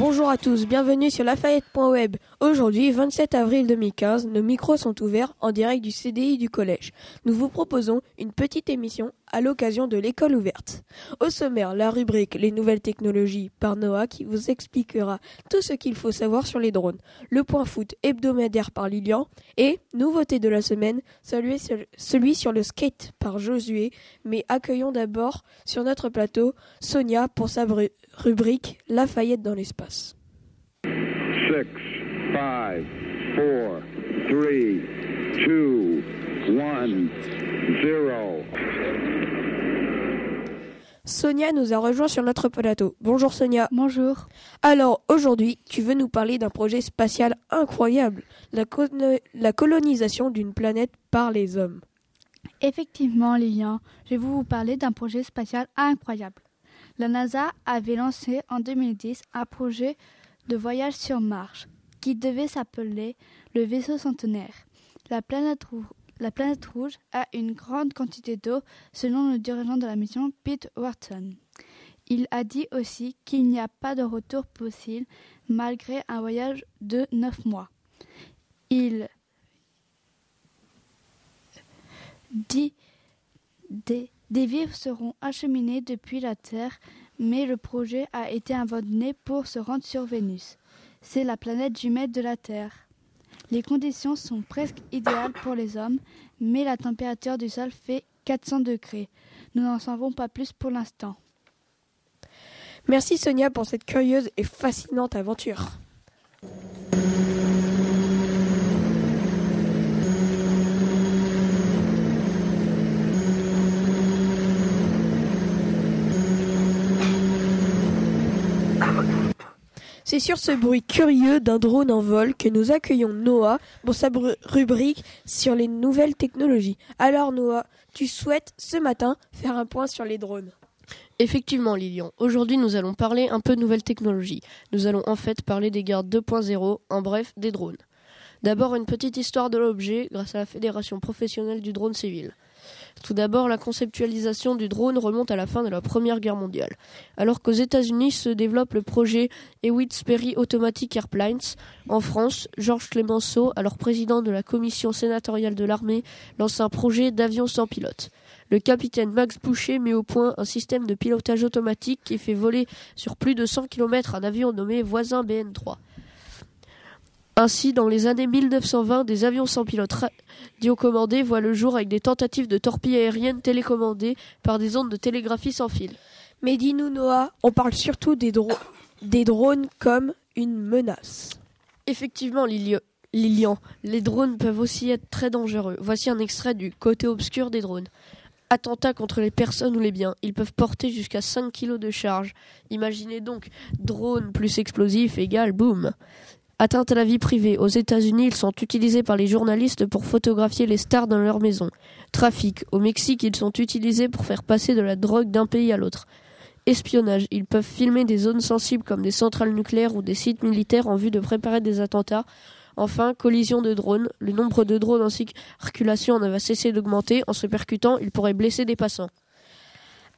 Bonjour à tous, bienvenue sur Lafayette.web. Aujourd'hui, 27 avril 2015, nos micros sont ouverts en direct du CDI du collège. Nous vous proposons une petite émission à l'occasion de l'école ouverte. Au sommaire, la rubrique Les nouvelles technologies par Noah qui vous expliquera tout ce qu'il faut savoir sur les drones. Le point foot hebdomadaire par Lilian et, nouveauté de la semaine, celui sur, celui sur le skate par Josué. Mais accueillons d'abord sur notre plateau Sonia pour sa rubrique Lafayette dans l'espace. 6, 5, 4, 3, 2, 1, 0. Sonia nous a rejoint sur notre plateau. Bonjour Sonia. Bonjour. Alors aujourd'hui, tu veux nous parler d'un projet spatial incroyable, la, la colonisation d'une planète par les hommes. Effectivement, Lilian, je vais vous parler d'un projet spatial incroyable. La NASA avait lancé en 2010 un projet de voyage sur Mars qui devait s'appeler le vaisseau centenaire. La planète, rouge a une grande quantité d'eau selon le dirigeant de la mission Pete Wharton. Il a dit aussi qu'il n'y a pas de retour possible malgré un voyage de neuf mois. Il dit des des vivres seront acheminés depuis la Terre, mais le projet a été abandonné pour se rendre sur Vénus. C'est la planète jumelle de la Terre. Les conditions sont presque idéales pour les hommes, mais la température du sol fait 400 degrés. Nous n'en savons pas plus pour l'instant. Merci Sonia pour cette curieuse et fascinante aventure. C'est sur ce bruit curieux d'un drone en vol que nous accueillons Noah pour sa rubrique sur les nouvelles technologies. Alors Noah, tu souhaites ce matin faire un point sur les drones Effectivement, Lilian. Aujourd'hui, nous allons parler un peu de nouvelles technologies. Nous allons en fait parler des gardes 2.0, en bref, des drones. D'abord, une petite histoire de l'objet grâce à la Fédération professionnelle du drone civil. Tout d'abord, la conceptualisation du drone remonte à la fin de la Première Guerre mondiale. Alors qu'aux États-Unis se développe le projet Hewitt Perry Automatic Airplanes, en France, Georges Clemenceau, alors président de la commission sénatoriale de l'armée, lance un projet d'avion sans pilote. Le capitaine Max Boucher met au point un système de pilotage automatique qui fait voler sur plus de 100 km un avion nommé Voisin BN3. Ainsi, dans les années 1920, des avions sans pilote radiocommandés voient le jour avec des tentatives de torpilles aériennes télécommandées par des ondes de télégraphie sans fil. Mais dis-nous, Noah, on parle surtout des, des drones comme une menace. Effectivement, Lilian, les drones peuvent aussi être très dangereux. Voici un extrait du côté obscur des drones. Attentats contre les personnes ou les biens. Ils peuvent porter jusqu'à 5 kg de charge. Imaginez donc drone plus explosif égale boum. Atteinte à la vie privée. Aux États-Unis, ils sont utilisés par les journalistes pour photographier les stars dans leur maison. Trafic. Au Mexique, ils sont utilisés pour faire passer de la drogue d'un pays à l'autre. Espionnage. Ils peuvent filmer des zones sensibles comme des centrales nucléaires ou des sites militaires en vue de préparer des attentats. Enfin, collision de drones. Le nombre de drones en circulation ne va cesser d'augmenter. En se percutant, ils pourraient blesser des passants.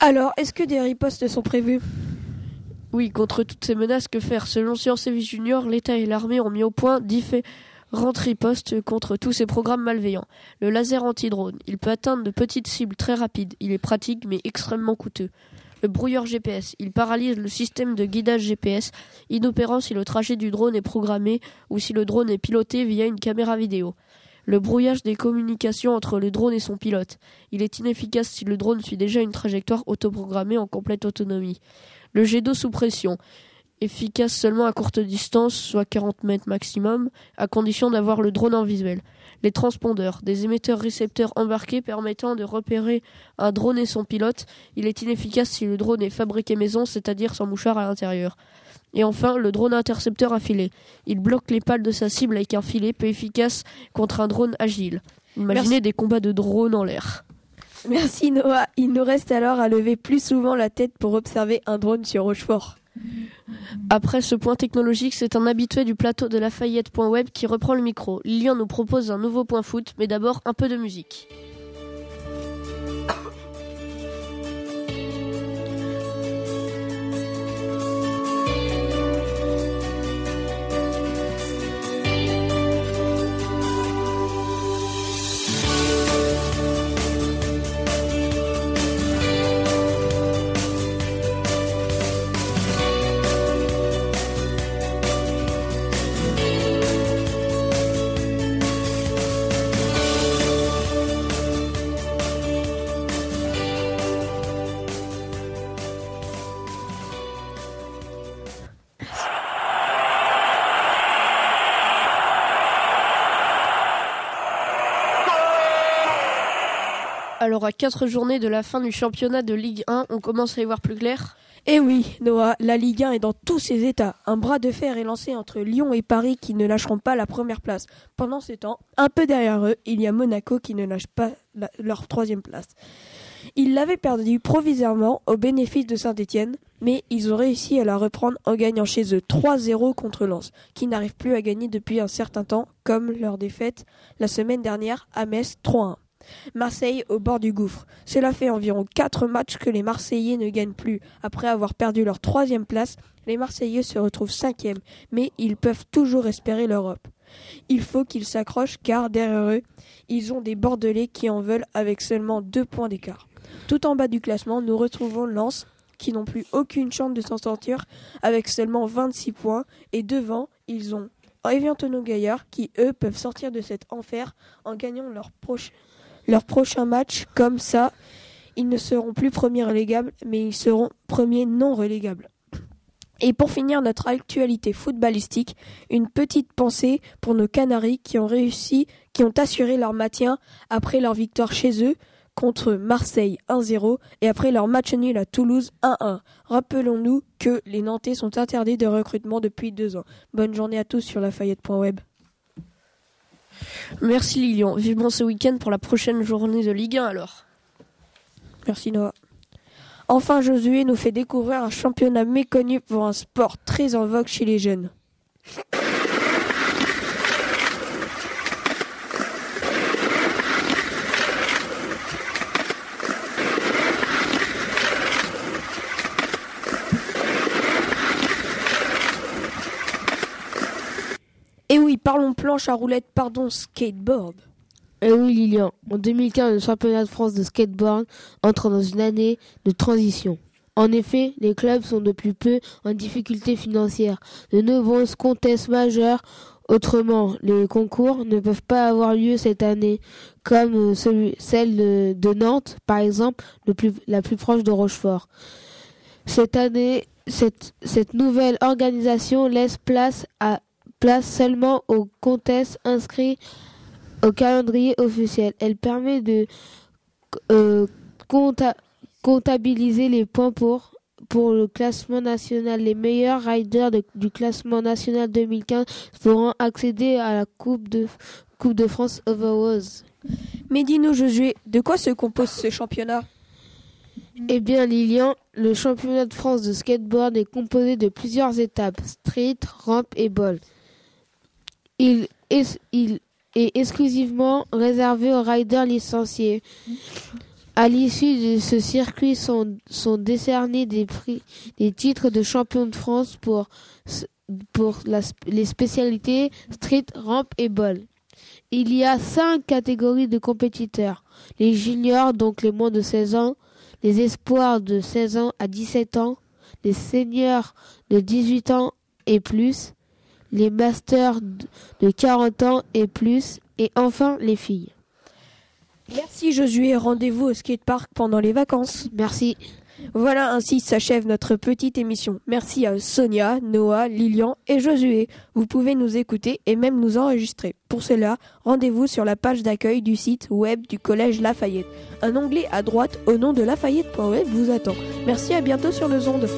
Alors, est-ce que des ripostes sont prévues oui, contre toutes ces menaces, que faire? Selon Science et Vie Junior, l'État et l'armée ont mis au point différentes ripostes contre tous ces programmes malveillants. Le laser anti-drone, il peut atteindre de petites cibles très rapides, il est pratique mais extrêmement coûteux. Le brouilleur GPS, il paralyse le système de guidage GPS, inopérant si le trajet du drone est programmé ou si le drone est piloté via une caméra vidéo. Le brouillage des communications entre le drone et son pilote. Il est inefficace si le drone suit déjà une trajectoire autoprogrammée en complète autonomie. Le jet d'eau sous pression, efficace seulement à courte distance, soit 40 mètres maximum, à condition d'avoir le drone en visuel. Les transpondeurs, des émetteurs-récepteurs embarqués permettant de repérer un drone et son pilote. Il est inefficace si le drone est fabriqué maison, c'est-à-dire sans mouchard à l'intérieur. Et enfin, le drone intercepteur à filet. Il bloque les pales de sa cible avec un filet peu efficace contre un drone agile. Imaginez des combats de drones en l'air. Merci Noah. Il nous reste alors à lever plus souvent la tête pour observer un drone sur Rochefort. Après ce point technologique, c'est un habitué du plateau de Lafayette.web qui reprend le micro. Lilian nous propose un nouveau point foot, mais d'abord un peu de musique. Alors à quatre journées de la fin du championnat de Ligue 1, on commence à y voir plus clair. Eh oui, Noah, la Ligue 1 est dans tous ses états. Un bras de fer est lancé entre Lyon et Paris qui ne lâcheront pas la première place. Pendant ce temps, un peu derrière eux, il y a Monaco qui ne lâche pas leur troisième place. Ils l'avaient perdu provisoirement au bénéfice de Saint-Étienne, mais ils ont réussi à la reprendre en gagnant chez eux 3-0 contre Lens, qui n'arrive plus à gagner depuis un certain temps, comme leur défaite la semaine dernière à Metz 3-1. Marseille au bord du gouffre. Cela fait environ 4 matchs que les Marseillais ne gagnent plus. Après avoir perdu leur troisième place, les Marseillais se retrouvent cinquième, mais ils peuvent toujours espérer l'Europe. Il faut qu'ils s'accrochent car derrière eux, ils ont des Bordelais qui en veulent avec seulement deux points d'écart. Tout en bas du classement, nous retrouvons Lens qui n'ont plus aucune chance de s'en sortir avec seulement 26 points et devant, ils ont Evian Gaillard qui eux peuvent sortir de cet enfer en gagnant leur prochain leur prochain match comme ça, ils ne seront plus premiers relégables, mais ils seront premiers non relégables. Et pour finir notre actualité footballistique, une petite pensée pour nos Canaries qui ont réussi, qui ont assuré leur maintien après leur victoire chez eux contre Marseille 1-0 et après leur match nul à Toulouse 1-1. Rappelons-nous que les Nantais sont interdits de recrutement depuis deux ans. Bonne journée à tous sur lafayette.web. Merci Lilian. Vivement ce week-end pour la prochaine journée de Ligue 1 alors. Merci Noah. Enfin, Josué nous fait découvrir un championnat méconnu pour un sport très en vogue chez les jeunes. Parlons planche à roulettes, pardon, skateboard. Eh oui, Lilian. En 2015, le championnat de France de skateboard entre dans une année de transition. En effet, les clubs sont de plus peu en difficulté financière. De nombreuses contestes majeures, autrement, les concours ne peuvent pas avoir lieu cette année, comme euh, celui, celle de, de Nantes, par exemple, le plus, la plus proche de Rochefort. Cette année, cette, cette nouvelle organisation laisse place, à, place seulement aux contests inscrits au calendrier officiel. Elle permet de euh, compta- comptabiliser les points pour, pour le classement national. Les meilleurs riders de- du classement national 2015 pourront accéder à la Coupe de, coupe de France Overwatch. Mais dis-nous, Josué, de quoi se compose ce championnat? Eh bien, Lilian, le championnat de France de skateboard est composé de plusieurs étapes street, rampe et ball. Il est, exclusivement réservé aux riders licenciés. À l'issue de ce circuit sont, décernés des prix, des titres de champion de France pour, les spécialités street, rampe et ball. Il y a cinq catégories de compétiteurs. Les juniors, donc les moins de 16 ans, les espoirs de 16 ans à 17 ans, les seniors de 18 ans et plus, les masters de 40 ans et plus, et enfin les filles. Merci Josué, rendez-vous au skatepark pendant les vacances. Merci. Voilà ainsi s'achève notre petite émission. Merci à Sonia, Noah, Lilian et Josué. Vous pouvez nous écouter et même nous enregistrer. Pour cela, rendez-vous sur la page d'accueil du site web du Collège Lafayette. Un onglet à droite au nom de lafayette.web vous attend. Merci à bientôt sur nos ondes.